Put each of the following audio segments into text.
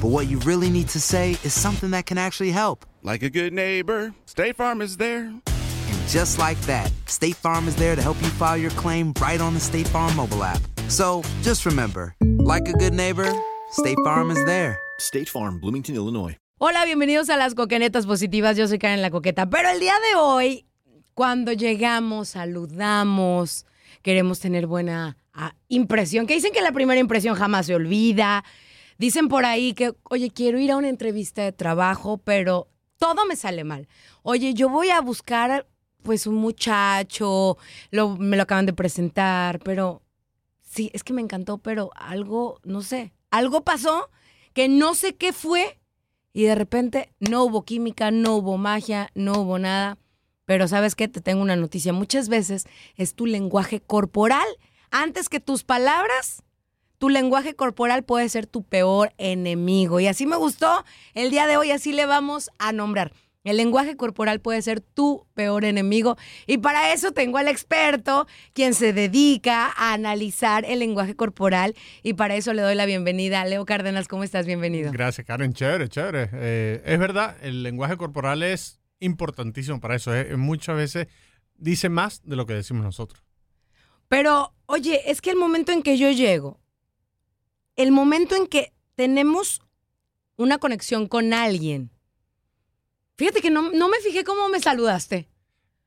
but what you really need to say is something that can actually help. Like a good neighbor, State Farm is there. And just like that, State Farm is there to help you file your claim right on the State Farm mobile app. So just remember, like a good neighbor, State Farm is there. State Farm, Bloomington, Illinois. Hola, bienvenidos a las Coquenetas Positivas. Yo soy Karen la Coqueta. Pero el día de hoy, cuando llegamos, saludamos, queremos tener buena ah, impresión, que dicen que la primera impresión jamás se olvida. Dicen por ahí que, oye, quiero ir a una entrevista de trabajo, pero todo me sale mal. Oye, yo voy a buscar, pues, un muchacho, lo- me lo acaban de presentar, pero sí, es que me encantó, pero algo, no sé, algo pasó que no sé qué fue y de repente no hubo química, no hubo magia, no hubo nada. Pero sabes qué, te tengo una noticia. Muchas veces es tu lenguaje corporal. Antes que tus palabras, tu lenguaje corporal puede ser tu peor enemigo. Y así me gustó el día de hoy, así le vamos a nombrar. El lenguaje corporal puede ser tu peor enemigo. Y para eso tengo al experto, quien se dedica a analizar el lenguaje corporal. Y para eso le doy la bienvenida a Leo Cárdenas. ¿Cómo estás? Bienvenido. Gracias, Karen. Chévere, chévere. Eh, es verdad, el lenguaje corporal es importantísimo para eso. eh. Muchas veces dice más de lo que decimos nosotros. Pero, oye, es que el momento en que yo llego, el momento en que tenemos una conexión con alguien, fíjate que no, no me fijé cómo me saludaste.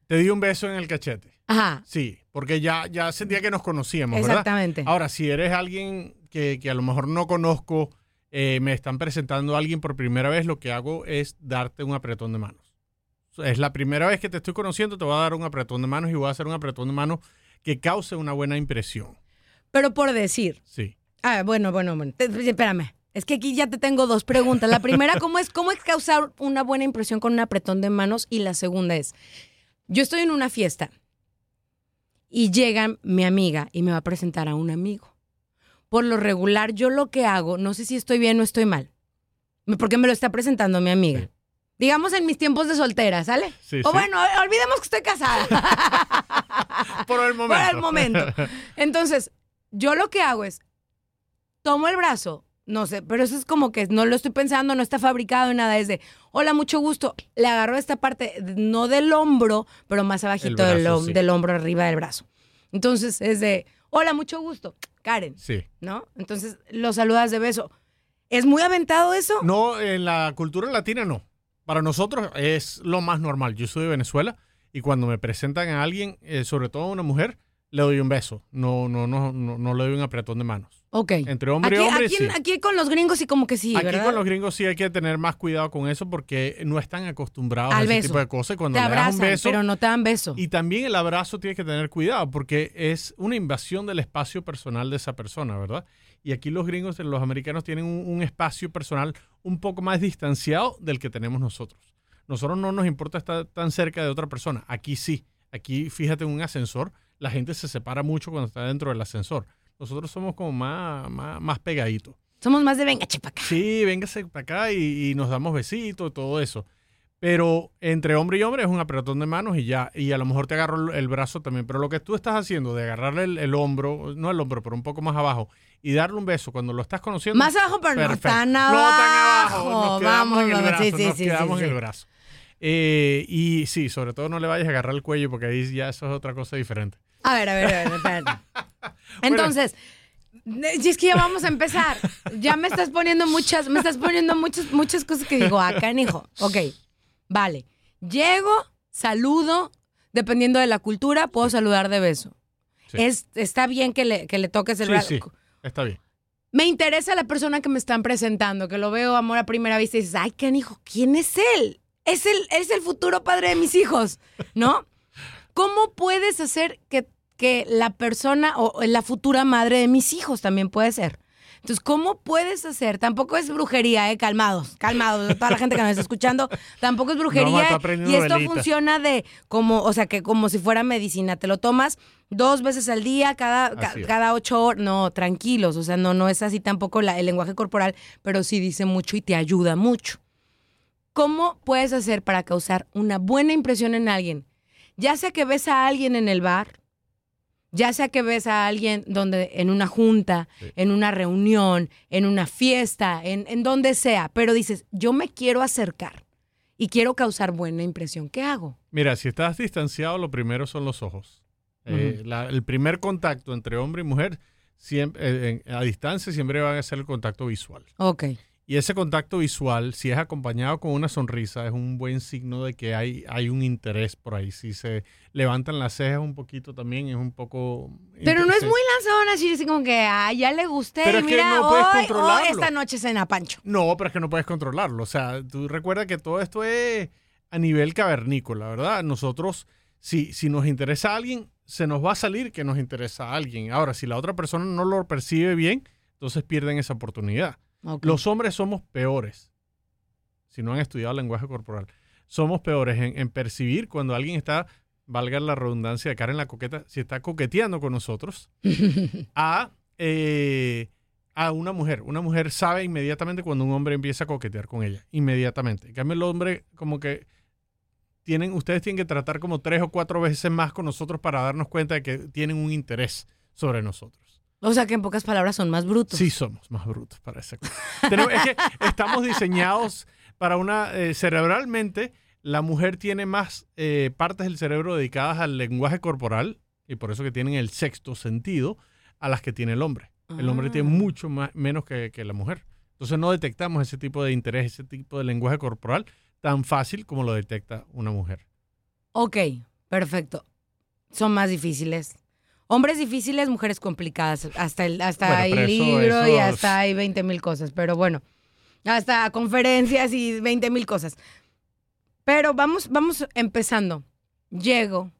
Te di un beso en el cachete. Ajá, Sí, porque ya, ya sentía que nos conocíamos, ¿verdad? exactamente. Ahora, si eres alguien que, que a lo mejor no conozco, eh, me están presentando a alguien por primera vez, lo que hago es darte un apretón de manos. Es la primera vez que te estoy conociendo, te voy a dar un apretón de manos y voy a hacer un apretón de manos que cause una buena impresión. Pero por decir, Sí. Ah, bueno, bueno, bueno, te- espérame. Es que aquí ya te tengo dos preguntas. La primera, ¿cómo es, ¿cómo es causar una buena impresión con un apretón de manos? Y la segunda es, yo estoy en una fiesta y llega mi amiga y me va a presentar a un amigo. Por lo regular, yo lo que hago, no sé si estoy bien o estoy mal, porque me lo está presentando mi amiga. Sí. Digamos en mis tiempos de soltera, ¿sale? Sí, o sí. bueno, olvidemos que estoy casada. Por el momento. Por el momento. Entonces, yo lo que hago es, tomo el brazo, no sé, pero eso es como que no lo estoy pensando, no está fabricado nada, es de, hola, mucho gusto. Le agarro esta parte, no del hombro, pero más abajito del, brazo, hom- sí. del hombro, arriba del brazo. Entonces, es de, hola, mucho gusto, Karen, Sí. ¿no? Entonces, lo saludas de beso. ¿Es muy aventado eso? No, en la cultura latina no. Para nosotros es lo más normal. Yo soy de Venezuela y cuando me presentan a alguien, eh, sobre todo a una mujer, le doy un beso. No, no, no, no, no le doy un apretón de manos. Ok. Entre hombre aquí, y hombre, aquí, sí. aquí con los gringos sí como que sí, Aquí ¿verdad? con los gringos sí hay que tener más cuidado con eso porque no están acostumbrados Al a ese beso. tipo de cosas. Cuando Te le das abrazan, un beso, pero no te dan beso. y también el abrazo tienes que tener cuidado porque es una invasión del espacio personal de esa persona, ¿verdad? Y aquí los gringos, los americanos tienen un, un espacio personal un poco más distanciado del que tenemos nosotros. Nosotros no nos importa estar tan cerca de otra persona. Aquí sí. Aquí, fíjate, en un ascensor, la gente se separa mucho cuando está dentro del ascensor. Nosotros somos como más, más, más pegaditos. Somos más de venga, chepa acá. Sí, véngase para acá y, y nos damos besitos y todo eso. Pero entre hombre y hombre es un apretón de manos y ya. Y a lo mejor te agarro el, brazo también. Pero lo que tú estás haciendo de agarrarle el, el hombro, no el hombro, pero un poco más abajo, y darle un beso cuando lo estás conociendo. Más abajo, pero no perfecto. tan No abajo. tan abajo. Nos quedamos Vamos, en el brazo. sí, sí, nos sí, quedamos en el brazo. Eh, y sí, sobre todo no le vayas a agarrar el cuello porque ahí ya eso es otra cosa diferente. A ver, a ver, a ver, espérate. Entonces, si es que ya vamos a empezar. Ya me estás poniendo muchas, me estás poniendo muchas, muchas cosas que digo, acá, hijo. Ok, vale. Llego, saludo, dependiendo de la cultura, puedo saludar de beso. Sí. Es, está bien que le, que le toques el Sí, brazo. sí, está bien. Me interesa la persona que me están presentando, que lo veo amor a primera vista y dices, ay, canijo, ¿quién es él? Es el, es el futuro padre de mis hijos, ¿no? ¿Cómo puedes hacer que, que la persona o la futura madre de mis hijos también puede ser? Entonces, ¿cómo puedes hacer? Tampoco es brujería, ¿eh? Calmados, calmados. Toda la gente que nos está escuchando, tampoco es brujería. y esto funciona de como, o sea, que como si fuera medicina. Te lo tomas dos veces al día, cada, ca- cada ocho horas. No, tranquilos. O sea, no, no es así tampoco la- el lenguaje corporal, pero sí dice mucho y te ayuda mucho. ¿Cómo puedes hacer para causar una buena impresión en alguien? Ya sea que ves a alguien en el bar, ya sea que ves a alguien donde en una junta, Sí. en una reunión, en una fiesta, en, en donde sea, pero dices, yo me quiero acercar y quiero causar buena impresión. ¿Qué hago? Mira, si estás distanciado, lo primero son los ojos. Eh, la- el primer contacto entre hombre y mujer siempre, eh, en- a distancia siempre va a ser el contacto visual. Ok. Y ese contacto visual, si es acompañado con una sonrisa, es un buen signo de que hay, hay un interés por ahí. Si se levantan las cejas un poquito también, es un poco... Pero no es muy lanzadón así, así como que, ay, ya le gusté Pero y mira, no hoy, esta noche cena Pancho. No, pero es que no puedes controlarlo. O sea, tú recuerda que todo esto es a nivel cavernícola, ¿verdad? Nosotros, si, si nos interesa a alguien, se nos va a salir que nos interesa a alguien. Ahora, si la otra persona no lo percibe bien, entonces pierden esa oportunidad. Los hombres somos peores, si no han estudiado lenguaje corporal, somos peores en, en percibir cuando alguien está, valga la redundancia de cara en la coqueta, si está coqueteando con nosotros, a, eh, a una mujer. Una mujer sabe inmediatamente cuando un hombre empieza a coquetear con ella, inmediatamente. En cambio, el hombre como que tienen, ustedes tienen que tratar como tres o cuatro veces más con nosotros para darnos cuenta de que tienen un interés sobre nosotros. O sea que en pocas palabras son más brutos. Sí, somos más brutos para esa cosa. Tenemos- es que estamos diseñados para una... eh, cerebralmente, la mujer tiene más eh, partes del cerebro dedicadas al lenguaje corporal, y por eso que tienen el sexto sentido, a las que tiene el hombre. El hombre tiene Ah. mucho más, menos que, que la mujer. Entonces no detectamos ese tipo de interés, ese tipo de lenguaje corporal tan fácil como lo detecta una mujer. Ok, perfecto. Son más difíciles. Hombres difíciles, mujeres complicadas. Hasta el, hasta Bueno, hay eso- libro y eso- hasta hay 20 mil cosas. Pero bueno, hasta conferencias y 20 mil cosas. Pero vamos, vamos empezando. Llego,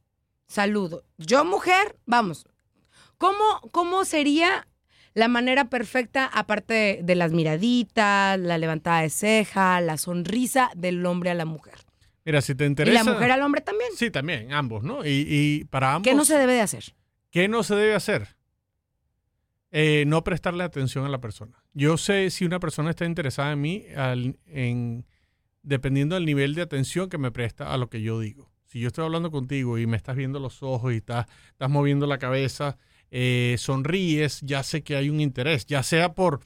saludo. Yo, mujer, vamos. ¿Cómo, cómo sería la manera perfecta, aparte de, de las miraditas, la levantada de ceja, la sonrisa del hombre a la mujer? Mira, si te Y interesa... la mujer al hombre también. Sí, también, ambos, ¿no? Y, y para ambos... ¿Qué no se debe de hacer? ¿Qué no se debe hacer? Eh, no prestarle atención a la persona. Yo sé si una persona está interesada en mí al- en, dependiendo del nivel de atención que me presta a lo que yo digo. Si yo estoy hablando contigo y me estás viendo los ojos y estás, estás moviendo la cabeza, eh, sonríes, ya sé que hay un interés, ya sea por,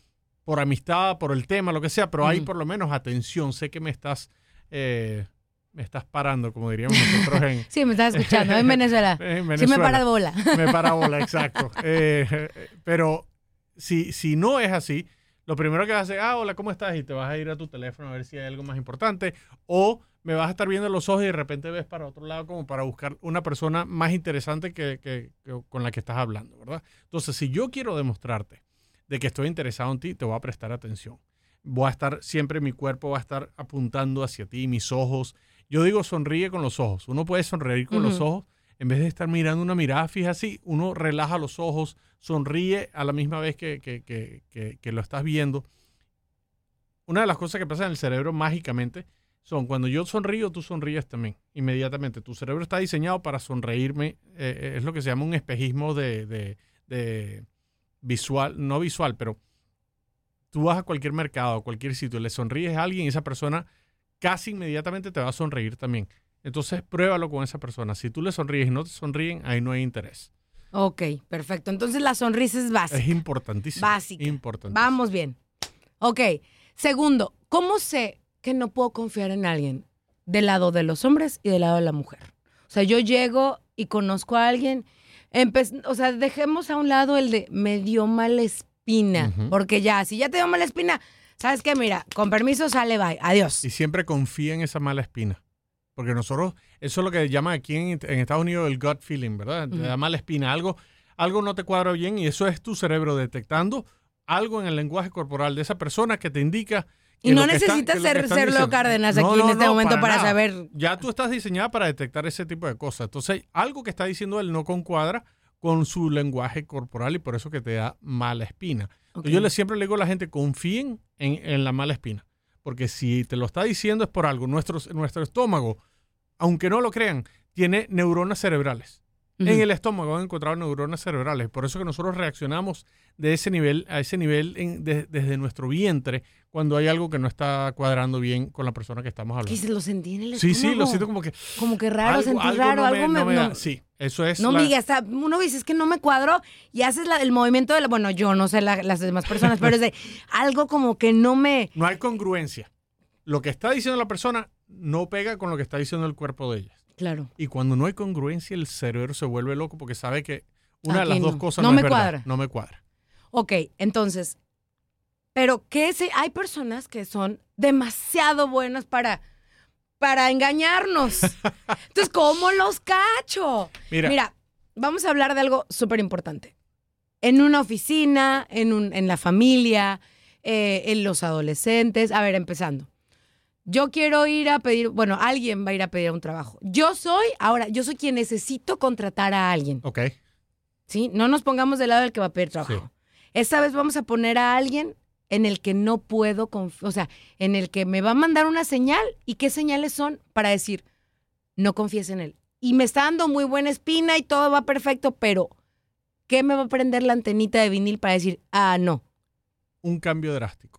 por amistad, por el tema, lo que sea, pero hay por lo menos atención. Sé que me estás, eh, me estás parando, como diríamos nosotros en, Sí, me estás escuchando, en Venezuela. en Sí me para de bola. Me parabola, exacto. Eh, eh, pero si, si no es así, lo primero que vas a hacer, ah, hola, ¿cómo estás? Y te vas a ir a tu teléfono a ver si hay algo más importante. O me vas a estar viendo los ojos y de repente ves para otro lado como para buscar una persona más interesante que, que- que- con la que estás hablando, ¿verdad? Entonces, si yo quiero demostrarte de que estoy interesado en ti, te voy a prestar atención. Voy a estar, siempre mi cuerpo va a estar apuntando hacia ti, mis ojos. Yo digo sonríe con los ojos. Uno puede sonreír con los ojos en vez de estar mirando una mirada fija así, uno relaja los ojos, sonríe a la misma vez que, que- que- que- que lo estás viendo. Una de las cosas que pasa en el cerebro mágicamente son cuando yo sonrío, tú sonríes también, inmediatamente. Tu cerebro está diseñado para sonreírme, eh, eh, es lo que se llama un espejismo de, de- de visual, no visual, pero tú vas a cualquier mercado, a cualquier sitio, le sonríes a alguien y esa persona casi inmediatamente te va a sonreír también. Entonces, pruébalo con esa persona. Si tú le sonríes y no te sonríen, ahí no hay interés. Ok, perfecto. Entonces la sonrisa es básica. Es importantísimo. Básica. Importantísimo. Vamos bien. Ok. Segundo, ¿cómo sé que no puedo confiar en alguien del lado de los hombres y del lado de la mujer? O sea, yo llego y conozco a alguien, empe- o sea, dejemos a un lado el de me dio mala espina, porque ya, si ya te dio mala espina, ¿sabes qué? Mira, con permiso sale, bye, adiós. Y siempre confía en esa mala espina. Porque nosotros, eso es lo que llaman aquí en, en Estados Unidos el gut feeling, ¿verdad? Ujú. da mala espina, algo, algo no te cuadra bien y eso es tu cerebro detectando algo en el lenguaje corporal de esa persona que te indica. Y no está- necesitas ser diciendo- Cárdenas No, aquí en este no, momento para, nada. saber. Ya tú estás diseñada para detectar ese tipo de cosas. Entonces, algo que está diciendo él no concuadra con su lenguaje corporal y por eso que te da mala espina. Ok. Yo le siempre le digo a la gente, confíen en, en la mala espina. Porque si te lo está diciendo es por algo. Nuestro, nuestro estómago, aunque no lo crean, tiene neuronas cerebrales. En el estómago han encontrado neuronas cerebrales. Por eso que nosotros reaccionamos de ese nivel a ese nivel en- de- desde nuestro vientre cuando hay algo que no está cuadrando bien con la persona que estamos Que hablando. se lo sentí en el Sí, estómago. sí, lo siento como que Como que raro, sentí algo raro, no me- algo me... no me da- no- sí, eso es. No, la- uno dice, es que no me cuadró y haces la- el movimiento de la, bueno, yo no sé la- las demás personas, pero es de algo como que no me, no hay congruencia. Lo que está diciendo la persona no pega con lo que está diciendo el cuerpo de ella. Claro. Y cuando no hay congruencia, el cerebro se vuelve loco porque sabe que una Aquí de las dos no. cosas No no, me es verdad. cuadra. No me cuadra. Ok, entonces, pero ¿qué se, hay personas que son demasiado buenas para, para engañarnos. Entonces, ¿cómo los cacho? Mira. Mira, vamos a hablar de algo súper importante. En una oficina, en, un, en la familia, eh, en los adolescentes. A ver, empezando. Yo quiero ir a pedir, bueno, alguien va a ir a pedir un trabajo. Yo soy, ahora, yo soy quien necesito contratar a alguien. Ok. ¿Sí? No nos pongamos del lado del que va a pedir trabajo. Esta vez vamos a poner a alguien en el que no puedo, o sea, en el que me va a mandar una señal y qué señales son para decir, no confíes en él. Y me está dando muy buena espina y todo va perfecto, pero ¿qué me va a prender la antenita de vinil para decir, ah, no? Un cambio drástico.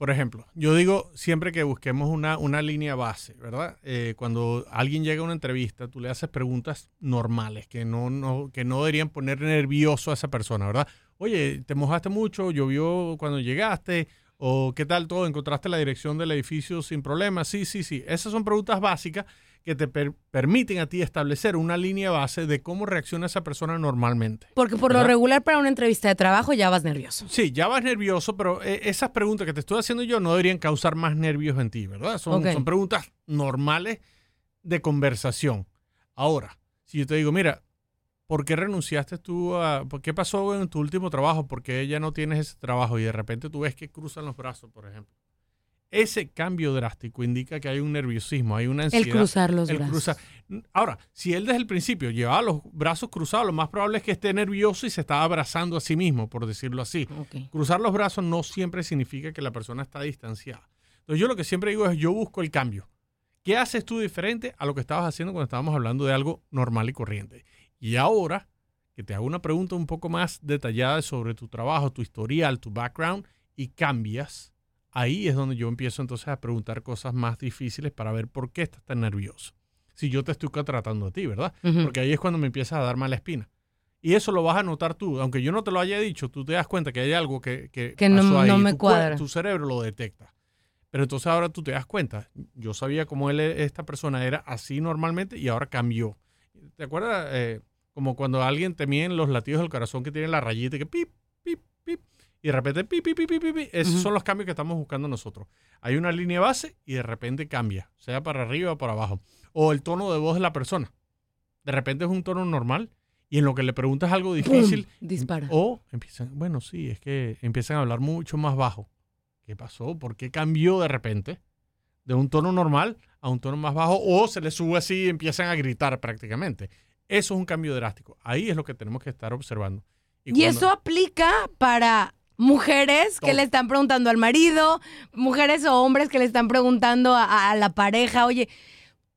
Por ejemplo, yo digo siempre que busquemos una, una línea base, ¿verdad? Eh, cuando alguien llega a una entrevista, tú le haces preguntas normales que no, no, que no deberían poner nervioso a esa persona, ¿verdad? Oye, ¿te mojaste mucho? ¿Llovió cuando llegaste? ¿O qué tal todo? ¿Encontraste la dirección del edificio sin problemas? Sí, sí, sí. Esas son preguntas básicas que te per- permiten a ti establecer una línea base de cómo reacciona esa persona normalmente. Porque por lo regular para una entrevista de trabajo ya vas nervioso. Sí, ya vas nervioso, pero eh, esas preguntas que te estoy haciendo yo no deberían causar más nervios en ti, ¿verdad? Son, son preguntas normales de conversación. Ahora, si yo te digo, mira, ¿por qué renunciaste tú a... ¿Por qué pasó en tu último trabajo? ¿Por qué ya no tienes ese trabajo? Y de repente tú ves que cruzan los brazos, por ejemplo. Ese cambio drástico indica que hay un nerviosismo, hay una ansiedad. El cruzar los El brazos. cruza- Ahora, si él desde el principio llevaba los brazos cruzados, lo más probable es que esté nervioso y se está abrazando a sí mismo, por decirlo así. Cruzar los brazos no siempre significa que la persona está distanciada. Entonces yo lo que siempre digo es yo busco el cambio. ¿Qué haces tú diferente a lo que estabas haciendo cuando estábamos hablando de algo normal y corriente? Y ahora que te hago una pregunta un poco más detallada sobre tu trabajo, tu historial, tu background y cambias, ahí es donde yo empiezo entonces a preguntar cosas más difíciles para ver por qué estás tan nervioso. Si yo te estoy tratando a ti, ¿verdad? Porque ahí es cuando me empiezas a dar mala espina. Y eso lo vas a notar tú. Aunque yo no te lo haya dicho, tú te das cuenta que hay algo que, que, Que no- pasó ahí. no me Tu cuadra. Tu cerebro lo detecta. Pero entonces ahora tú te das cuenta. Yo sabía cómo él, esta persona era así normalmente y ahora cambió. ¿Te acuerdas? Eh, como cuando alguien te miden los latidos del corazón que tiene la rayita que pip, pip, pip. Y de repente pip, pip, pip, pip, pip. Esos son los cambios que estamos buscando nosotros. Hay una línea base y de repente cambia, sea para arriba o para abajo. O el tono de voz de la persona. De repente es un tono normal y en lo que le preguntas algo difícil, ¡Pum! Dispara. o empiezan, bueno, sí, es que empiezan a hablar mucho más bajo. ¿Qué pasó? ¿Por qué cambió de repente? De un tono normal a un tono más bajo, o se le sube así y empiezan a gritar prácticamente. Eso es un cambio drástico. Ahí es lo que tenemos que estar observando. Y, cuando- eso aplica para mujeres que le están preguntando al marido, mujeres o hombres que le están preguntando a, a la pareja, oye,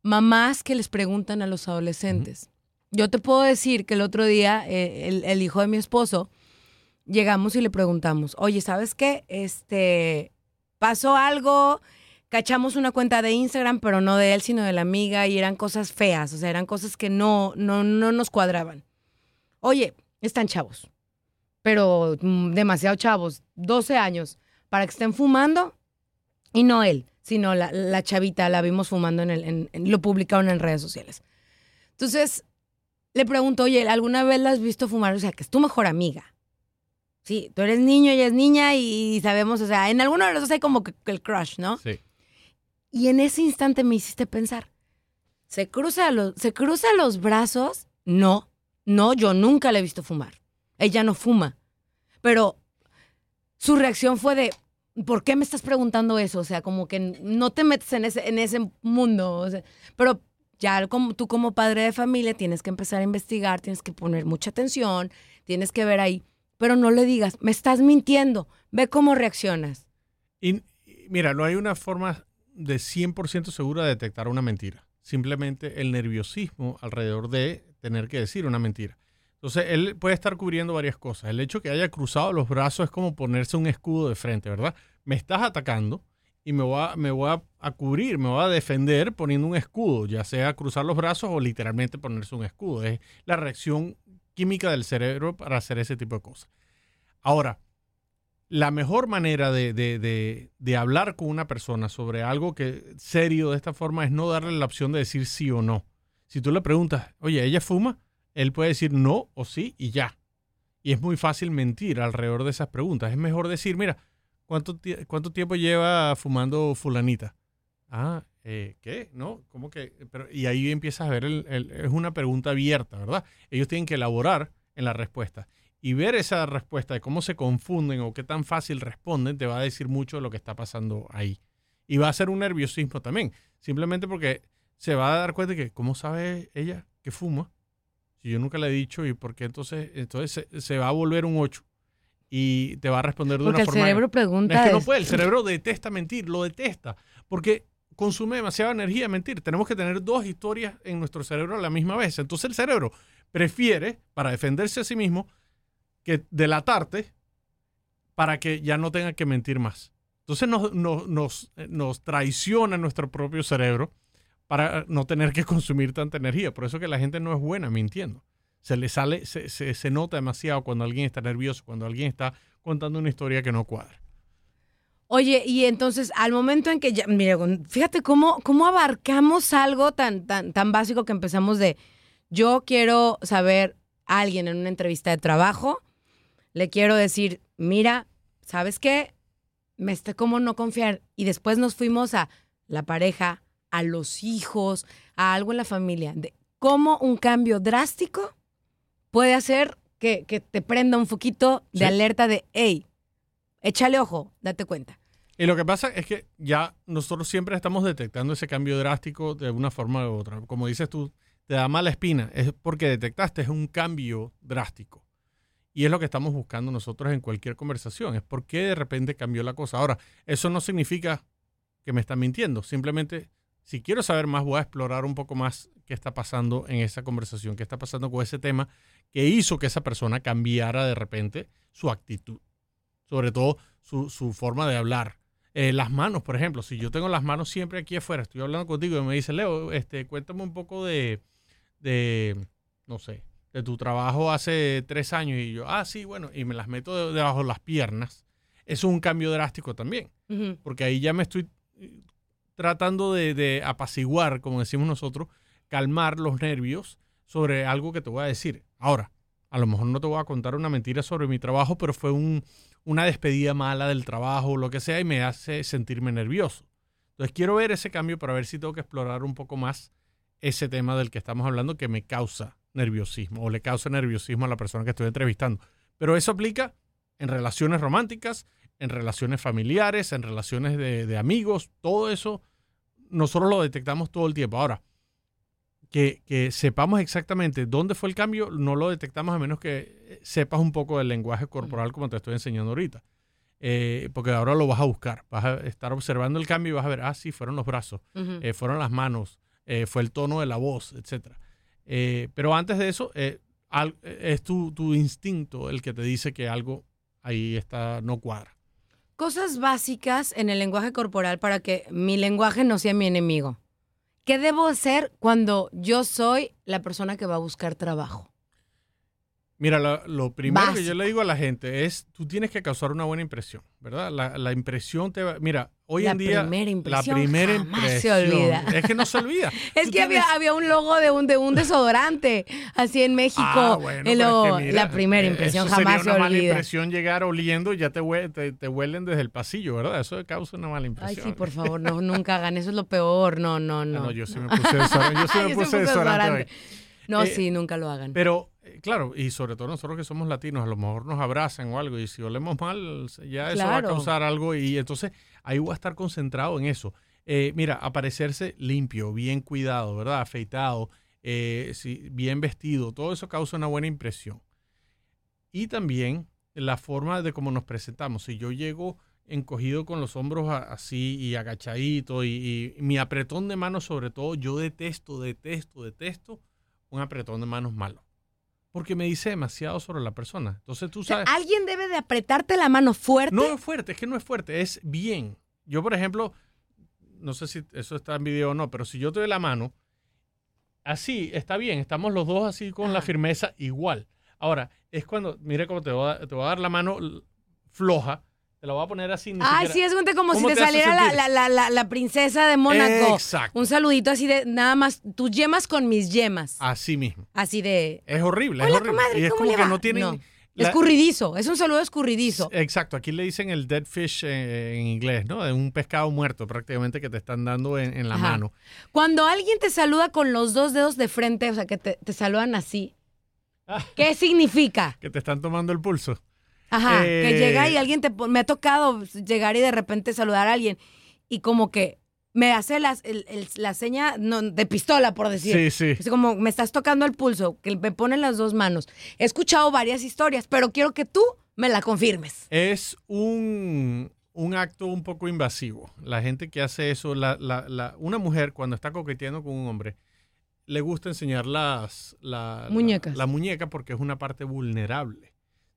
mamás que les preguntan a los adolescentes. Yo te puedo decir que el otro día eh, el, el hijo de mi esposo llegamos y le preguntamos, oye, ¿sabes qué? Este, pasó algo, cachamos una cuenta de Instagram, pero no de él, sino de la amiga, y eran cosas feas, o sea, eran cosas que no, no, no nos cuadraban. Oye, están chavos, pero mm, demasiado chavos, 12 años, para que estén fumando, y no él, sino la, la chavita, la vimos fumando en el, en- en- lo publicaron en redes sociales. Entonces, le pregunto, oye, ¿alguna vez la has visto fumar? O sea, que es tu mejor amiga. Sí, tú eres niño, ella es niña y sabemos, o sea, en alguno de los dos hay como que, que el crush, ¿no? Sí. Y en ese instante me hiciste pensar, ¿se cruza, los, ¿se cruza los brazos? No, no, yo nunca la he visto fumar. Ella no fuma. Pero su reacción fue de, ¿por qué me estás preguntando eso? O sea, como que no te metes en ese, en ese mundo. pero ya como tú como padre de familia tienes que empezar a investigar, tienes que poner mucha atención, tienes que ver ahí. Pero no le digas, me estás mintiendo, ve cómo reaccionas. Y, y mira, no hay una forma de 100% segura de detectar una mentira. Simplemente el nerviosismo alrededor de tener que decir una mentira. Entonces, él puede estar cubriendo varias cosas. El hecho que haya cruzado los brazos es como ponerse un escudo de frente, ¿verdad? Me estás atacando y me voy a, me voy a, a cubrir, me voy a defender poniendo un escudo, ya sea cruzar los brazos o literalmente ponerse un escudo. Es la reacción química del cerebro para hacer ese tipo de cosas. Ahora, la mejor manera de, de- de- de hablar con una persona sobre algo que serio de esta forma es no darle la opción de decir sí o no. Si tú le preguntas, oye, ¿ella fuma? Él puede decir no o sí y ya. Y es muy fácil mentir alrededor de esas preguntas. Es mejor decir, mira, ¿cuánto, tie- cuánto tiempo lleva fumando fulanita? Ah, eh, ¿qué? ¿No? ¿Cómo que? Pero, y ahí empiezas a ver, el- el- es una pregunta abierta, ¿verdad? Ellos tienen que elaborar en la respuesta. Y ver esa respuesta de cómo se confunden o qué tan fácil responden te va a decir mucho de lo que está pasando ahí. Y va a ser un nerviosismo también. Simplemente porque se va a dar cuenta de que, ¿cómo sabe ella que fuma? Si yo nunca le he dicho, ¿y por qué entonces? Entonces se, se va a volver un 8. Y te va a responder de Porque una el forma. cerebro pregunta. Es que no de- puede, el cerebro detesta mentir, lo detesta, porque consume demasiada energía mentir. Tenemos que tener dos historias en nuestro cerebro a la misma vez. Entonces el cerebro prefiere, para defenderse a sí mismo, que delatarte para que ya no tenga que mentir más. Entonces nos, nos, nos, eh, nos traiciona nuestro propio cerebro para no tener que consumir tanta energía. Por eso que la gente no es buena mintiendo. Se le sale, se, se, nota demasiado cuando alguien está nervioso, cuando alguien está contando una historia que no cuadra. Oye, y entonces al momento en que ya, mira, fíjate cómo, cómo abarcamos algo tan, tan, tan básico que empezamos de, yo quiero saber a alguien en una entrevista de trabajo, le quiero decir, mira, ¿sabes qué? Me está como no confiar. Y después nos fuimos a la pareja, a los hijos, a algo en la familia, de cómo un cambio drástico puede hacer que, que te prenda un foquito de Sí. alerta de, hey, échale ojo, date cuenta. Y lo que pasa es que ya nosotros siempre estamos detectando ese cambio drástico de una forma u otra. Como dices tú, te da mala espina. Es porque detectaste un cambio drástico. Y es lo que estamos buscando nosotros en cualquier conversación. Es por qué de repente cambió la cosa. Ahora, eso no significa que me están mintiendo. Simplemente, si quiero saber más, voy a explorar un poco más qué está pasando en esa conversación, qué está pasando con ese tema que hizo que esa persona cambiara de repente su actitud. Sobre todo su, su forma de hablar. Eh, las manos, por ejemplo, si yo tengo las manos siempre aquí afuera, estoy hablando contigo y me dice, Leo, este, cuéntame un poco de, de, no sé, de tu trabajo hace tres años y yo, ah, sí, bueno, y me las meto de- debajo de las piernas. Eso es un cambio drástico también, porque ahí ya me estoy tratando de, apaciguar, como decimos nosotros, calmar los nervios sobre algo que te voy a decir. Ahora, a lo mejor no te voy a contar una mentira sobre mi trabajo, pero fue un, una despedida mala del trabajo o lo que sea y me hace sentirme nervioso. Entonces quiero ver ese cambio para ver si tengo que explorar un poco más ese tema del que estamos hablando que me causa nerviosismo o le causa nerviosismo a la persona que estoy entrevistando. Pero eso aplica en relaciones románticas, en relaciones familiares, en relaciones de, de amigos, todo eso nosotros lo detectamos todo el tiempo. Ahora, que, que sepamos exactamente dónde fue el cambio, no lo detectamos a menos que sepas un poco del lenguaje corporal como te estoy enseñando ahorita. Eh, porque ahora lo vas a buscar, vas a estar observando el cambio y vas a ver, ah, sí, fueron los brazos, eh, fueron las manos, eh, fue el tono de la voz, etc. pero antes de eso, eh, al- es tu, tu instinto el que te dice que algo ahí está, no cuadra. Cosas básicas en el lenguaje corporal para que mi lenguaje no sea mi enemigo. ¿Qué debo hacer cuando yo soy la persona que va a buscar trabajo? Mira, lo, lo primero que yo le digo a la gente es, tú tienes que causar una buena impresión, ¿verdad? La, la impresión te va... Mira, hoy La en día... primera impresión La primera jamás se impresión. olvida. Es que no se olvida. Es Tú que había, tienes- había un logo de un, de un desodorante, así en México. Ah, bueno, El pero es logo, que mira, la primera eh, impresión eso jamás se sería una mala olvida. impresión llegar oliendo y ya te, hue- te, te huelen desde el pasillo, ¿verdad? Eso causa una mala Ay, impresión. sí, por favor, no, nunca hagan. Eso es lo peor. No, no, no. no, yo sí me puse desodorante. Yo sí me Yo puse puse desodorante. No, Eh, sí, nunca lo hagan. Pero, eh, claro, y sobre todo nosotros que somos latinos, a lo mejor nos abrazan o algo, y si olemos mal, ya eso va a causar algo, y entonces ahí voy a estar concentrado en eso. Eh, mira, aparecerse limpio, bien cuidado, ¿verdad? Afeitado, eh, sí, bien vestido, todo eso causa una buena impresión. Y también la forma de cómo nos presentamos. Si yo llego encogido con los hombros así y agachadito y, y mi apretón de manos sobre todo, yo detesto, detesto, detesto un apretón de manos malo. Porque me dice demasiado sobre la persona. Entonces tú O sea, sabes... alguien debe de apretarte la mano fuerte. No es fuerte, es que no es fuerte, es bien. Yo, por ejemplo, no sé si eso está en video o no, pero si yo te doy la mano, así está bien, estamos los dos así con la firmeza igual. Ahora, es cuando, mire cómo te voy a, te voy a dar la mano floja, te la voy a poner así. ni Ay, siquiera- sí, es como si ¿Cómo te, saliera la, sentir? la, la, la, la princesa de Mónaco. Exacto. Un saludito así de nada más, tus yemas con mis yemas. Así mismo. Así de. Es horrible, es horrible. comadre, y es ¿cómo como le que no tienen... No. la- Escurridizo, es un saludo escurridizo. Exacto, aquí le dicen el dead fish eh, en inglés, ¿no? De un pescado muerto prácticamente que te están dando en, en la Ajá. mano. Cuando alguien te saluda con los dos dedos de frente, o sea, que te, te saludan así, Ah. ¿qué significa? Que te están tomando el pulso. Ajá, que Eh, llega y alguien te me ha tocado llegar y de repente saludar a alguien y como que me hace las- el- el- la seña no, de pistola, por decir. Sí, sí. Es como me estás tocando el pulso, que me ponen las dos manos. He escuchado varias historias, pero quiero que tú me la confirmes. Es un, un acto un poco invasivo. La gente que hace eso, la, la- la- una mujer cuando está coqueteando con un hombre, le gusta enseñar las, la, la- Muñecas. La, muñeca porque es una parte vulnerable.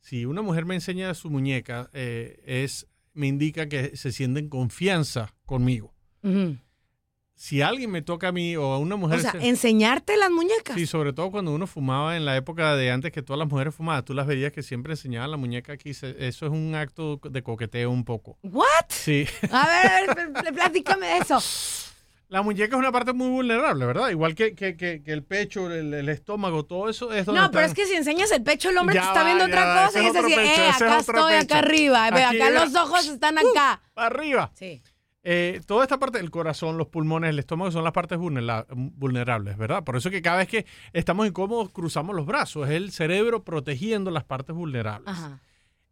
Si una mujer me enseña su muñeca, eh, es, me indica que se siente en confianza conmigo. Si alguien me toca a mí o a una mujer... O sea, se- enseñarte las muñecas. Sí, sobre todo cuando uno fumaba en la época de antes que todas las mujeres fumaban, tú las veías que siempre enseñaban la muñeca aquí. se- Eso es un acto de coqueteo un poco. ¿What? Sí. A ver, a ver, pl- platícame eso. La muñeca es una parte muy vulnerable, ¿verdad? Igual que, que- que- que el pecho, el, el estómago, todo eso es donde No, pero es que si enseñas el pecho, el hombre Ya te está va, viendo otra va, cosa y así, pecho, eh, es acá estoy, pecho. acá arriba, ve, Aquí acá era- los ojos están acá. arriba. Sí. Eh, toda esta parte del corazón, los pulmones, el estómago son las partes vulnera- vulnerables, ¿verdad? Por eso que cada vez que estamos incómodos cruzamos los brazos. Es el cerebro protegiendo las partes vulnerables. Ajá.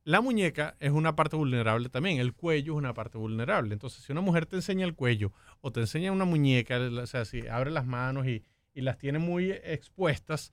La muñeca es una parte vulnerable también, el cuello es una parte vulnerable. Entonces, si una mujer te enseña el cuello o te enseña una muñeca, o sea, si abre las manos y, y las tiene muy expuestas,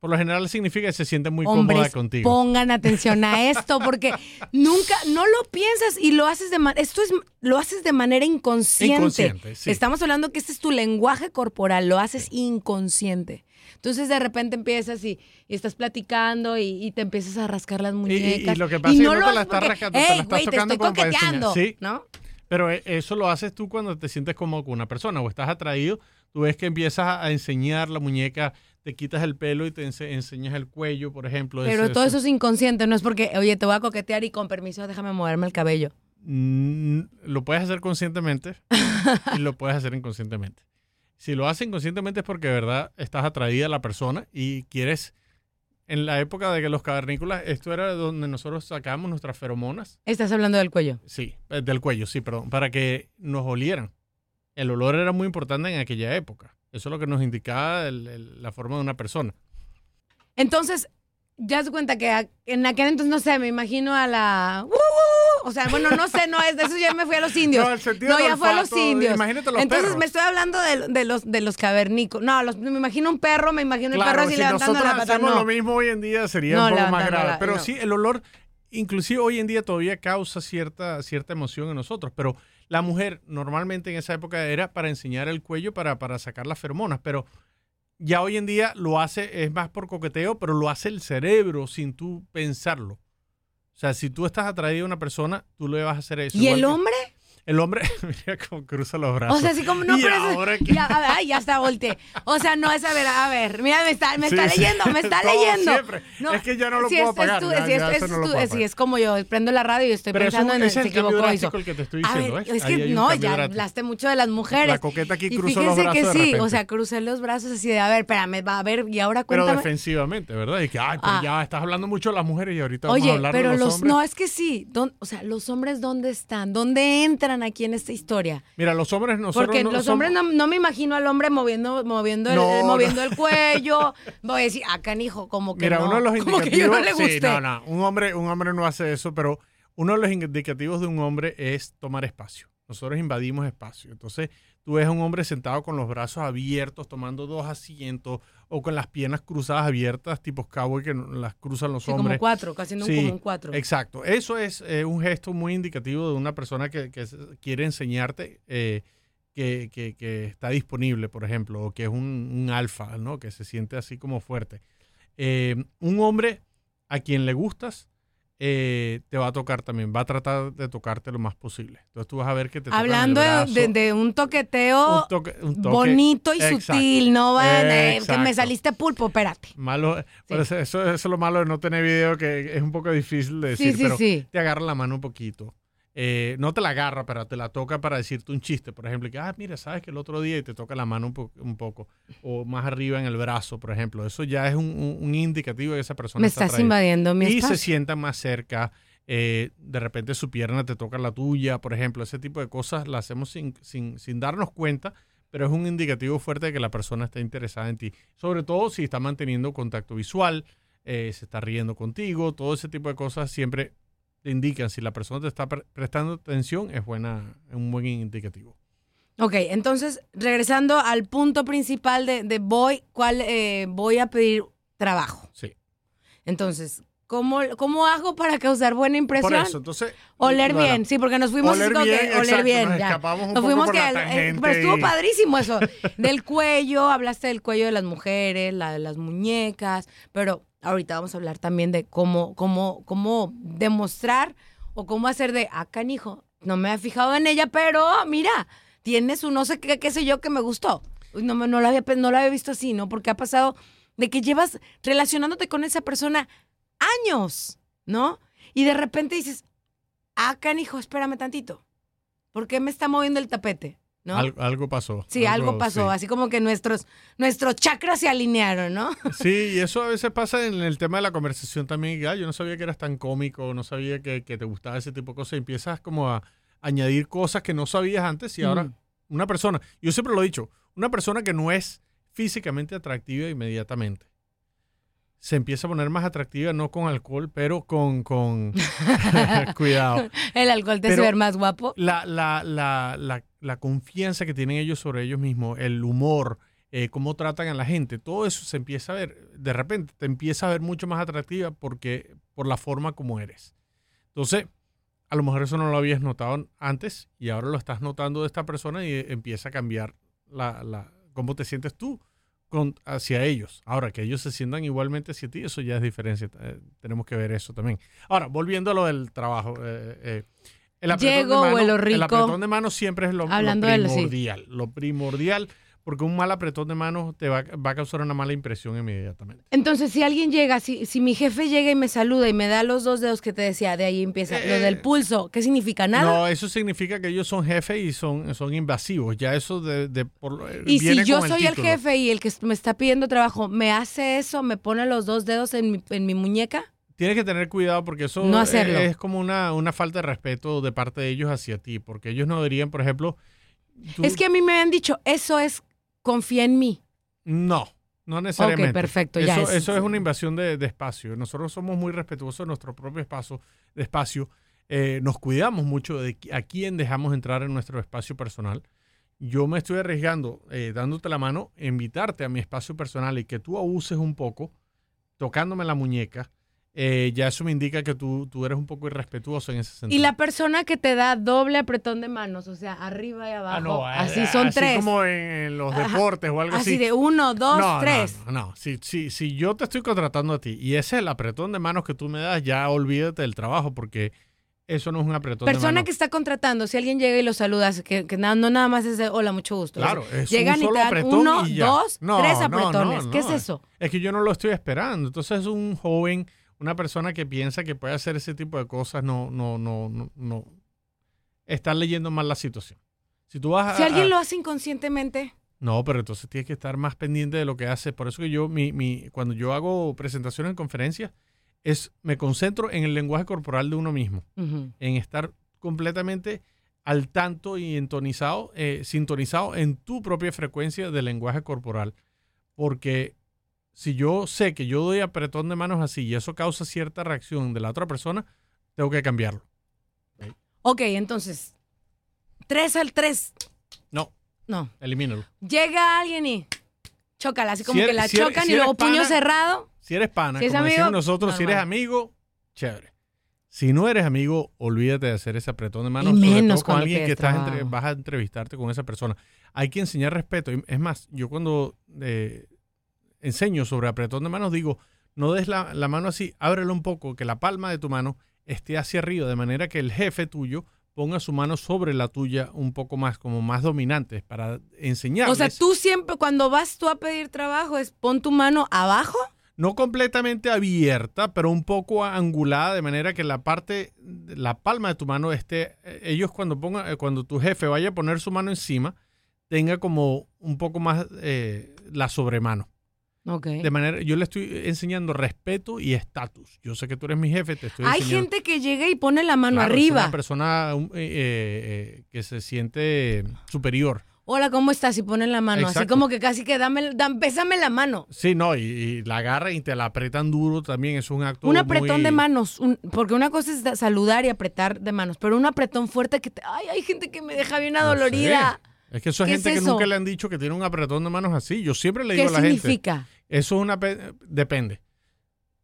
por lo general significa que se siente muy cómoda Hombres, contigo. pongan atención a esto porque nunca, no lo piensas y lo haces de manera, esto es, lo haces de manera inconsciente. Inconsciente, sí. Estamos hablando que este es tu lenguaje corporal, lo haces inconsciente. Entonces de repente empiezas y, y estás platicando y, y te empiezas a rascar las y muñecas. lo que pasa es que no te la estás porque, rascando, te la "Ey, estás güey, te tocando estoy como para enseñar". coqueteando, Sí. ¿no? Pero eh, eso lo haces tú cuando te sientes cómodo con una persona o estás atraído, tú ves que empiezas a enseñar la muñeca, te quitas el pelo y te ense- enseñas el cuello, por ejemplo. Pero todo eso es inconsciente, no es porque, oye, te voy a coquetear y con permiso déjame moverme el cabello. Mm, lo puedes hacer conscientemente y lo puedes hacer inconscientemente. Si lo haces inconscientemente es porque de verdad estás atraída a la persona y quieres. En la época de que los cavernícolas, esto era donde nosotros sacábamos nuestras feromonas. Estás hablando del cuello. Sí, eh, del cuello, sí, perdón, para que nos olieran. El olor era muy importante en aquella época. Eso es lo que nos indicaba el- el- la forma de una persona. Entonces, ya se cuenta que en aquel entonces, no sé, me imagino a la... ¡Uh, uh, uh! O sea, bueno, no sé, no es de eso ya me fui a los indios. No, el sentido del ya fue a los indios. imagínate los Entonces perros. me estoy hablando de, de los de los cavernícolas. No, los- me imagino un perro, me imagino el perro así si levantando nosotros la pata. hacemos No. lo mismo hoy en día sería No, un poco más grave. la- Pero no. sí, el olor, inclusive hoy en día todavía causa cierta, cierta emoción en nosotros. Pero la mujer normalmente en esa época era para enseñar el cuello para, para sacar las feromonas. Pero ya hoy en día lo hace, es más por coqueteo, pero lo hace el cerebro sin tú pensarlo. O sea, si tú estás atraído a una persona, tú le vas a hacer eso. ¿Y el que- hombre? El hombre, mira cómo cruza los brazos. O sea, así como no, ¿Y pero eso- ahora qué? ya, a ver, ay, ya está volteé. O sea, no es a ver, a ver, mira, me está, me Sí, está sí. leyendo, me está leyendo. siempre. Es que ya no lo si puedo ya- si eso es no como yo, prendo la radio y estoy Pero eso pensando en es se el cambio equivocó hizo. el que te estoy A diciendo, ver, ¿ves? es que no, ya drástico. hablaste mucho de las mujeres. La coqueta aquí y cruzó los fíjense brazos que de sí, o sea, crucé los brazos así de, a ver, espérame, va a ver, y ahora Pero cuéntame. defensivamente, ¿verdad? Y que, ay, pero Ah. ya estás hablando mucho de las mujeres y ahorita vamos a Oye, hablar pero de los, los, hombres. no, es que sí, ¿dón- o sea, los hombres ¿dónde están? ¿Dónde entran aquí en esta historia? Mira, los hombres nosotros Porque no los somos- hombres no, no me imagino al hombre moviendo, moviendo, el, No, el- no. moviendo el cuello. Voy a decir, ah, canijo, como que Mira, no. uno de los como que yo indicativos. no le sí, gusté. no, no, un hombre, un hombre no hace eso, pero uno de los indicativos de un hombre es tomar espacio. Nosotros invadimos espacio. Entonces, tú ves a un hombre sentado con los brazos abiertos, tomando dos asientos, o con las piernas cruzadas abiertas, tipo cowboy que no- las cruzan los Sí, hombres. como cuatro, haciendo un, Sí, como un cuatro. Exacto. Eso es eh, un gesto muy indicativo de una persona que, quiere enseñarte eh, que, que- que está disponible, por ejemplo, o que es un, un alfa, ¿no? Que se siente así como fuerte. Eh, un hombre a quien le gustas eh, te va a tocar también, va a tratar de tocarte lo más posible. Entonces tú vas a ver que te el Hablando de, brazo, de- de un toqueteo un toque- un toque- bonito y Exacto. sutil, no van, eh, que me saliste pulpo, espérate. Malo, pero eso, es lo malo de no tener video, que es un poco difícil de Sí, decir, sí, pero sí. te agarra la mano un poquito. Eh, no te la agarra, pero te la toca para decirte un chiste, por ejemplo, que, ah, mira, sabes que el otro día y te toca la mano un, po- un poco, o más arriba en el brazo, por ejemplo. Eso ya es un, indicativo de que esa persona Me está estás invadiendo mi Y espacio. se sientan más cerca. eh, de repente su pierna te toca la tuya, por ejemplo. Ese tipo de cosas las hacemos sin, sin, sin darnos cuenta, pero es un indicativo fuerte de que la persona está interesada en ti. Sobre todo si está manteniendo contacto visual, eh, se está riendo contigo, todo ese tipo de cosas siempre te indican si la persona te está pre- prestando atención, es buena, es un buen indicativo. Ok, entonces, regresando al punto principal de, de voy, ¿cuál, eh, voy a pedir trabajo. Sí. Entonces, ¿cómo, ¿cómo hago para causar buena impresión? Por eso, entonces. Oler bueno, bien, sí, porque nos fuimos Oler como que bien, oler exacto, bien, nos ya. escapamos un nos poco fuimos por que la el- tangente pero estuvo y- padrísimo eso. Del cuello, hablaste del cuello de las mujeres, la de las muñecas, pero ahorita vamos a hablar también de cómo, cómo, cómo demostrar o cómo hacer de, ah, canijo, no me había fijado en ella, pero mira, tienes un no sé qué, qué sé yo que me gustó. No, no, lo había, no lo había visto así, ¿no? Porque ha pasado de que llevas relacionándote con esa persona años, ¿no? Y de repente dices, ah, canijo, espérame tantito. ¿Por qué me está moviendo el tapete? ¿No? Algo, algo pasó. sí, algo, pasó, sí. así como que nuestros, nuestros chakras se alinearon, ¿no? Sí, y eso a veces pasa en el tema de la conversación también. "Ah, yo no sabía que eras tan cómico, no sabía que, que te gustaba ese tipo de cosas. Y empiezas como a añadir cosas que no sabías antes y ahora Mm. una persona, yo siempre lo he dicho, una persona que no es físicamente atractiva inmediatamente. Se empieza a poner más atractiva, no con alcohol, pero con, con cuidado. El alcohol te hace ver más guapo. La, la, la, la, la confianza que tienen ellos sobre ellos mismos, el humor, eh, cómo tratan a la gente, todo eso se empieza a ver, de repente te empieza a ver mucho más atractiva porque por la forma como eres. Entonces, a lo mejor eso no lo habías notado antes y ahora lo estás notando de esta persona y empieza a cambiar la, la, cómo te sientes tú con, hacia ellos. Ahora, que ellos se sientan igualmente hacia ti, eso ya es diferencia. eh, tenemos que ver eso también. Ahora, volviendo a lo del trabajo. eh, eh, el apretón de Llego, mano- huelo El apretón de mano siempre es lo, de sí. primordial. Lo primordial, porque un mal apretón de mano te va, va a causar una mala impresión inmediatamente. Entonces, si alguien llega, si, si mi jefe llega y me saluda y me da los dos dedos que te decía, de ahí empieza lo Eh, del pulso, ¿qué significa? Nada. No, eso significa que ellos son jefes y son, son invasivos. Ya eso de, de por, y si yo con soy el, jefe y el que me está pidiendo trabajo, ¿me hace eso? ¿Me pone los dos dedos en mi, en mi muñeca? Tienes que tener cuidado porque eso No eh, es como una, una falta de respeto de parte de ellos hacia ti, porque ellos no deberían, por ejemplo... tú- Es que a mí me han dicho, eso es, confía en mí. No, no necesariamente. Ok, perfecto, Eso, ya es- eso es una invasión de, de espacio. Nosotros somos muy respetuosos de nuestro propio espacio. De espacio. Eh, nos cuidamos mucho de a quién dejamos entrar en nuestro espacio personal. Yo me estoy arriesgando, eh, dándote la mano, invitarte a mi espacio personal y que tú abuses un poco, tocándome la muñeca, eh, ya eso me indica que tú, tú eres un poco irrespetuoso en ese sentido. Y la persona que te da doble apretón de manos, o sea, arriba y abajo, Ah, no, así eh, son así tres. como en los Ajá. deportes o algo así. Así de uno, dos, no, no, tres. No, no, Si, si, si yo te estoy contratando a ti y ese es el apretón de manos que tú me das, ya olvídate del trabajo porque eso no es un apretón de Persona manos. que está contratando, si alguien llega y lo saludas, que, que na- no nada más es de hola, mucho gusto. Claro, Es- es Llegan un y solo te dan apretón uno, y ya. dos, No, tres no, apretones. no, ¿Qué es no. eso? Es que yo no lo estoy esperando. Entonces un joven, una persona que piensa que puede hacer ese tipo de cosas, no, no, no, no, no. Está leyendo mal la situación. Si tú vas a- Si alguien a- lo hace inconscientemente, No, pero entonces tienes que estar más pendiente de lo que hace. Por eso que yo, mi, mi, cuando yo hago presentaciones en conferencias, es, me concentro en el lenguaje corporal de uno mismo, en estar completamente al tanto y entonizado, eh, sintonizado en tu propia frecuencia de lenguaje corporal. Porque si yo sé que yo doy apretón de manos así y eso causa cierta reacción de la otra persona, tengo que cambiarlo. ok, entonces, tres al tres, No, no. elimínalo. Llega alguien y chócala, así como Si que la si eres- chocan si y luego puño cerrado. Si eres pana, como amigo, decimos nosotros, si eres amigo, chévere. Si no eres amigo, olvídate de hacer ese apretón de manos. Y sobre menos todo con alguien que estás entre- vas a entrevistarte con esa persona. Hay que enseñar respeto. Es más, yo cuando eh, enseño sobre apretón de manos, digo, no des la, la mano así, ábrelo un poco, que la palma de tu mano esté hacia arriba, de manera que el jefe tuyo ponga su mano sobre la tuya un poco más, como más dominante, para enseñarles. O sea, tú siempre, cuando vas tú a pedir trabajo, es pon tu mano abajo. no completamente abierta, pero un poco angulada, de manera que la parte, la palma de tu mano esté, eh, ellos cuando pongan, eh, cuando tu jefe vaya a poner su mano encima, tenga como un poco más eh, la sobremano. De manera, yo le estoy enseñando respeto y estatus. Yo sé que tú eres mi jefe, te estoy Hay enseñando. gente que llega y pone la mano Claro, es arriba. una persona eh, eh, eh, que se siente superior. Hola, ¿cómo estás? Y ponen la mano. Así como que casi que dame, dam- bésame la mano. Sí, no, y, y la agarra y te la apretan duro también. Es un acto Un apretón muy- de manos. un- porque una cosa es da- saludar y apretar de manos, pero un apretón fuerte que te. Ay, hay gente que me deja bien No sé. adolorida. Es que eso es ¿Qué gente es que nunca le han dicho que tiene un apretón de manos así. Yo siempre le ¿Qué digo a la gente. significa? Eso es una. pe- Depende.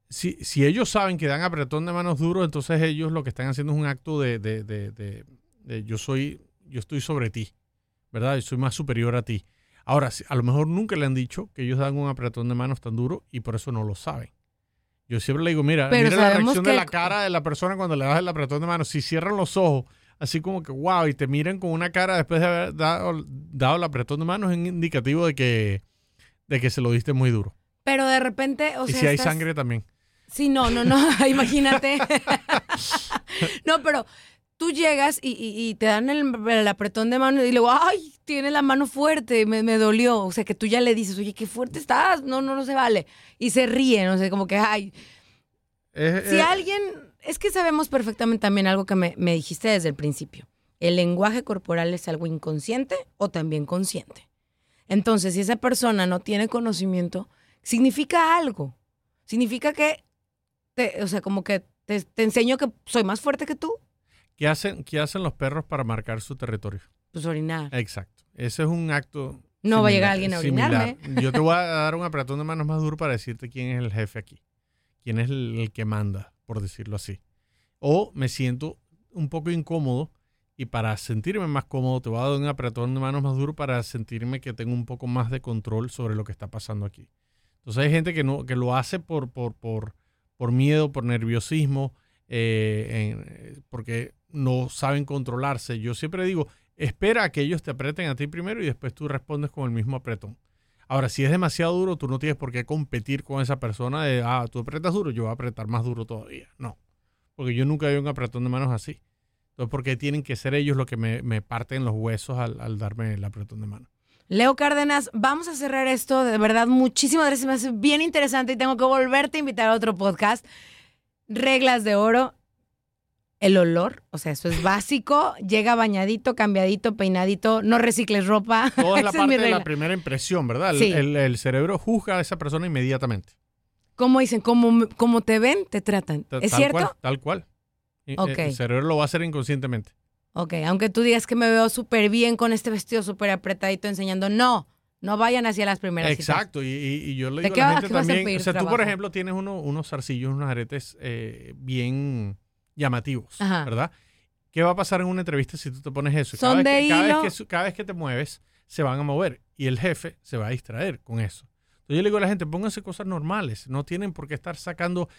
Si, si ellos saben que dan apretón de manos duro, entonces ellos lo que están haciendo es un acto de, de- de- de- de yo soy, yo estoy sobre ti, ¿verdad? Yo soy más superior a ti. Ahora, a lo mejor nunca le han dicho que ellos dan un apretón de manos tan duro y por eso no lo saben. Yo siempre le digo, mira, Pero mira la reacción de la cara de la persona cuando le das el apretón de manos. Si cierran los ojos, así como que wow, y te miran con una cara después de haber dado, dado el apretón de manos, es indicativo de que, de que se lo diste muy duro. Pero de repente, o y sea. si hay estás- sangre también. Sí, no, no, no, imagínate. no, pero tú llegas y, y- y te dan el, el apretón de mano y luego, ay, tiene la mano fuerte, me, me dolió. O sea, que tú ya le dices, oye, qué fuerte estás, no, no, no se vale. Y se ríen, o sea, como que, ay. Es- Si es- alguien, es que sabemos perfectamente también algo que me, me dijiste desde el principio. El lenguaje corporal es algo inconsciente o también consciente. Entonces, si esa persona no tiene conocimiento, significa algo. Significa que, te- o sea, como que te, te enseño que soy más fuerte que tú, ¿Qué hacen, ¿Qué hacen los perros para marcar su territorio? pues orinar. Exacto. Ese es un acto. No va a llegar alguien a similar. orinarme. Yo te voy a dar un apretón de manos más duro para decirte quién es el jefe aquí. Quién es el, el que manda, por decirlo así. O me siento un poco incómodo y para sentirme más cómodo te voy a dar un apretón de manos más duro para sentirme que tengo un poco más de control sobre lo que está pasando aquí. Entonces hay gente que, no, que lo hace por, por, por, por miedo, por nerviosismo, eh, eh, porque no saben controlarse. Yo siempre digo, espera a que ellos te aprieten a ti primero y después tú respondes con el mismo apretón. Ahora, si es demasiado duro, tú no tienes por qué competir con esa persona de, ah, tú apretas duro, yo voy a apretar más duro todavía. No, porque yo nunca doy un apretón de manos así. Entonces, porque tienen que ser ellos los que me, me parten los huesos al, al darme el apretón de mano. Leo Cárdenas, vamos a cerrar esto. De verdad, muchísimas gracias. Me hace bien interesante y tengo que volverte a invitar a otro podcast. Reglas de oro. El olor, o sea, eso es básico. Llega bañadito, cambiadito, peinadito. No recicles ropa. Toda es la Esa es mi parte de la primera impresión, ¿verdad? El, Sí. el- el cerebro juzga a esa persona inmediatamente. Como dicen, como, como te ven, te tratan. Ta- ¿Es tal cierto? Cual, tal cual. Y- Ok. El cerebro lo va a hacer inconscientemente. Ok, aunque tú digas que me veo súper bien con este vestido súper apretadito enseñando, no, No vayan hacia las primeras. Exacto, y, y- y yo le ¿De digo a la gente también, o sea, tú por ejemplo tienes uno- unos zarcillos, unos aretes eh, bien llamativos, Ajá. ¿verdad? ¿Qué va a pasar en una entrevista si tú te pones eso? Son cada, vez de que, cada, vez que, cada vez que te mueves, se van a mover y el jefe se va a distraer con eso. Entonces yo le digo a la gente, pónganse cosas normales, no tienen por qué estar sacando,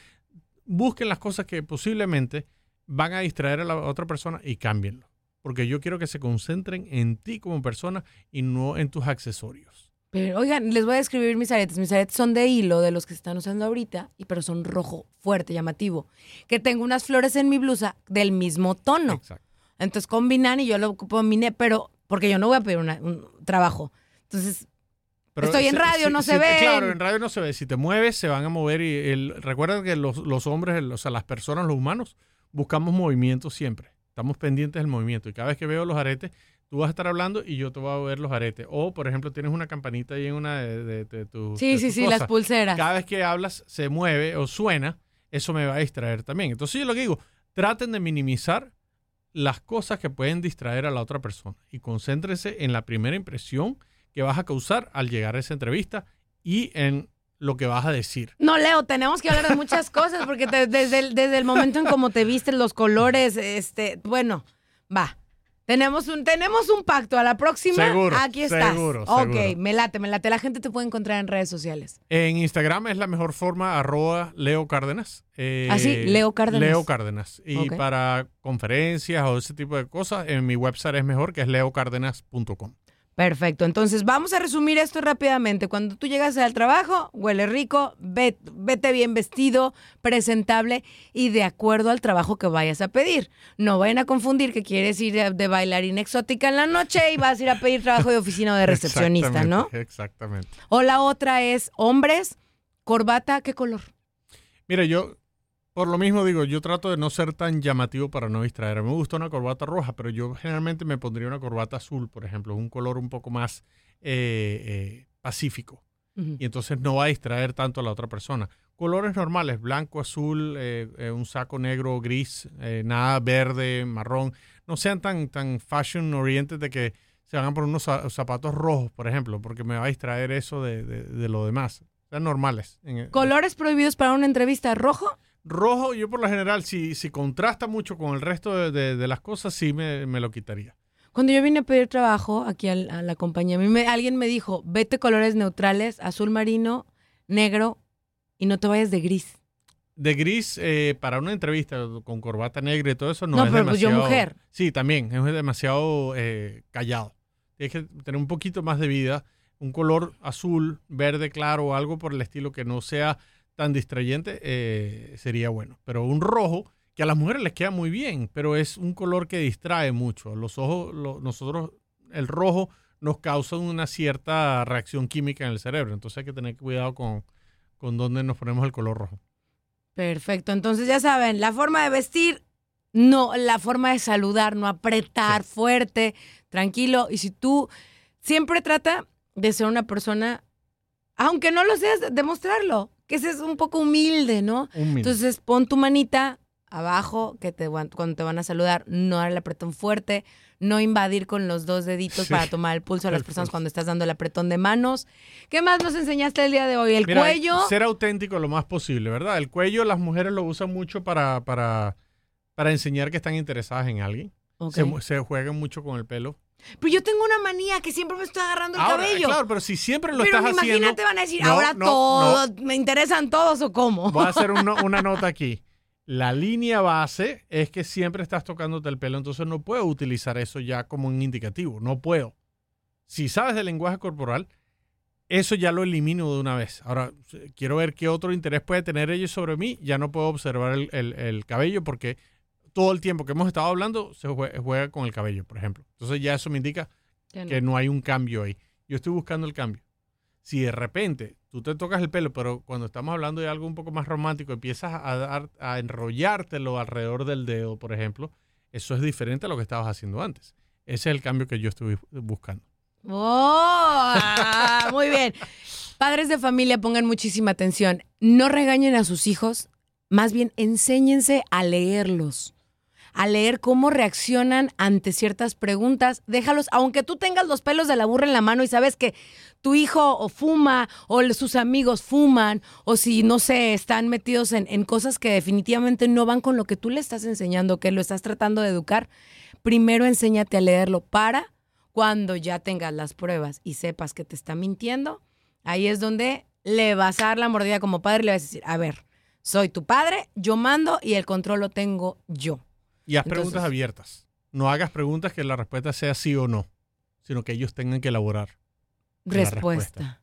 busquen las cosas que posiblemente van a distraer a la otra persona y cámbienlo. Porque yo quiero que se concentren en ti como persona y no en tus accesorios. Pero, oigan, les voy a describir mis aretes. Mis aretes son de hilo, de los que se están usando ahorita, y pero son rojo, fuerte, llamativo. Que tengo unas flores en mi blusa del mismo tono. Exacto. Entonces combinan y yo lo combiné, pero porque yo no voy a pedir una- un trabajo. Entonces, Estoy en radio, no se ven. Claro, en radio no se ve. Si te mueves, se van a mover. Y el, recuerda que los, los hombres, el- o sea, las personas, los humanos, buscamos movimiento siempre. Estamos pendientes del movimiento. Y cada vez que veo los aretes, tú vas a estar hablando y yo te voy a ver los aretes. O, por ejemplo, tienes una campanita ahí en una de, de- de tu. sí, de sí, tu sí, cosa. las pulseras. Cada vez que hablas, se mueve o suena, eso me va a distraer también. Entonces, yo lo que digo, traten de minimizar las cosas que pueden distraer a la otra persona y concéntrense en la primera impresión que vas a causar al llegar a esa entrevista y en lo que vas a decir. No, Leo, tenemos que hablar de muchas cosas porque te- desde, el, desde el momento en cómo te vistes, los colores, este, bueno, va. Tenemos un, tenemos un pacto. A la próxima, Seguro, aquí estás. seguro, ok, seguro. me late, me late. La gente te puede encontrar en redes sociales. En Instagram es la mejor forma, arroba Leo Cárdenas. Eh, ¿Ah, sí? Leo Cárdenas. Leo Cárdenas. Y para conferencias o ese tipo de cosas, en mi website es mejor, que es leocárdenas.com. Perfecto. Entonces, vamos a resumir esto rápidamente. Cuando tú llegas al trabajo, huele rico, ve- vete bien vestido, presentable y de acuerdo al trabajo que vayas a pedir. No vayan a confundir que quieres ir de, de bailarina exótica en la noche y vas a ir a pedir trabajo de oficina o de recepcionista, ¿no? Exactamente. O la otra es hombres, corbata, ¿qué color? Mira, yo, por lo mismo digo, yo trato de no ser tan llamativo para no distraer. Me gusta una corbata roja, pero yo generalmente me pondría una corbata azul, por ejemplo, un color un poco más eh, eh, pacífico. Y entonces no va a distraer tanto a la otra persona. Colores normales, blanco, azul, eh, eh, un saco negro, gris, nada verde, marrón. No sean tan, tan fashion oriented de que se hagan por unos za- zapatos rojos, por ejemplo, porque me va a distraer eso de, de- de lo demás. Sean normales. ¿Colores prohibidos para una entrevista? ¿Rojo? Rojo, yo por lo general, si, si contrasta mucho con el resto de, de- de las cosas, sí me, me lo quitaría. Cuando yo vine a pedir trabajo aquí a, la compañía, a mí me- alguien me dijo, vete colores neutrales, azul marino, negro y no te vayas de gris. De gris, eh, para una entrevista con corbata negra y todo eso, no, No, es pero pues yo demasiado- mujer. Sí, también, es demasiado eh, callado. Tienes que tener un poquito más de vida, un color azul, verde claro o algo por el estilo que no sea tan distrayente, eh, sería bueno. Pero un rojo, que a las mujeres les queda muy bien, pero es un color que distrae mucho. Los ojos, lo- nosotros, el rojo nos causa una cierta reacción química en el cerebro, entonces hay que tener cuidado con, con dónde nos ponemos el color rojo. Perfecto. Entonces ya saben, la forma de vestir, no, la forma de saludar, no apretar fuerte, tranquilo. Y si tú siempre trata de ser una persona, aunque no lo seas, demostrarlo, que seas un poco humilde, ¿no? Humilde. Entonces pon tu manita abajo, que te cuando te van a saludar, no darle el apretón fuerte, no invadir con los dos deditos Sí. para tomar el pulso a las El personas pulso. cuando estás dando el apretón de manos. ¿Qué más nos enseñaste el día de hoy? El Mira, cuello. Ser auténtico lo más posible, ¿verdad? El cuello las mujeres lo usan mucho para, para, para enseñar que están interesadas en alguien. Ok. Se, mu- se juegan mucho con el pelo. Pero yo tengo una manía que siempre me estoy agarrando el Ahora, cabello. Claro, pero si siempre lo pero estás imagínate, haciendo... van a decir, No, ahora no, todos, me interesan todos o cómo. Voy a hacer una nota aquí. La línea base es que siempre estás tocándote el pelo, entonces no puedo utilizar eso ya como un indicativo. No puedo. Si sabes del lenguaje corporal, eso ya lo elimino de una vez. Ahora, quiero ver qué otro interés puede tener ellos sobre mí. Ya no puedo observar el, el- el cabello porque todo el tiempo que hemos estado hablando se jue- juega con el cabello, por ejemplo. Entonces ya eso me indica no. que no hay un cambio ahí. Yo estoy buscando el cambio. Si de repente tú te tocas el pelo, pero cuando estamos hablando de algo un poco más romántico, empiezas a, dar, a enrollártelo alrededor del dedo, por ejemplo, eso es diferente a lo que estabas haciendo antes. Ese es el cambio que yo estoy buscando. ¡Oh! Ah, muy bien. Padres de familia, pongan muchísima atención. No regañen a sus hijos, más bien enséñense a leerlos. A leer cómo reaccionan ante ciertas preguntas. Déjalos, aunque tú tengas los pelos de la burra en la mano y sabes que tu hijo o fuma o sus amigos fuman o si, no sé, están metidos en, en cosas que definitivamente no van con lo que tú le estás enseñando, que lo estás tratando de educar, primero enséñate a leerlo para cuando ya tengas las pruebas y sepas que te está mintiendo, ahí es donde le vas a dar la mordida como padre y le vas a decir, a ver, soy tu padre, yo mando y el control lo tengo yo. Y haz preguntas abiertas. No hagas preguntas que la respuesta sea sí o no, sino que ellos tengan que elaborar. Respuesta.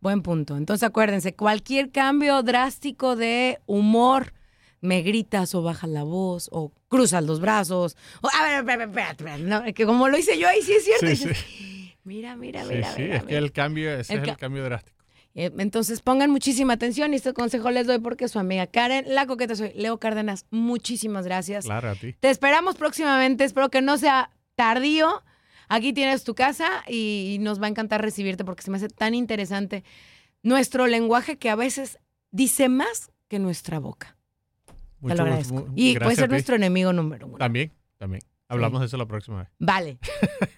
Buen punto. Entonces acuérdense, cualquier cambio drástico de humor, me gritas o bajas la voz o cruzas los brazos. O, a ver, espérate, no, que como lo hice yo ahí sí es cierto. Sí, sí. Mira, mira, Sí, mira. sí, mira, es que mira. el cambio, ese El es el cambio drástico. Eh, Entonces pongan muchísima atención y este consejo les doy porque su amiga Karen, la coqueta soy, Leo Cárdenas, muchísimas gracias. Claro, a ti. Te esperamos próximamente, espero que no sea tardío. Aquí tienes tu casa y nos va a encantar recibirte porque se me hace tan interesante nuestro lenguaje que a veces dice más que nuestra boca. Mucho Te lo Y puede ser nuestro enemigo número uno. También, también. Hablamos de eso la próxima vez. Vale.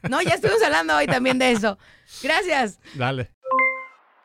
No, ya estuvimos hablando hoy también de eso. Gracias. Dale.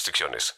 restricciones.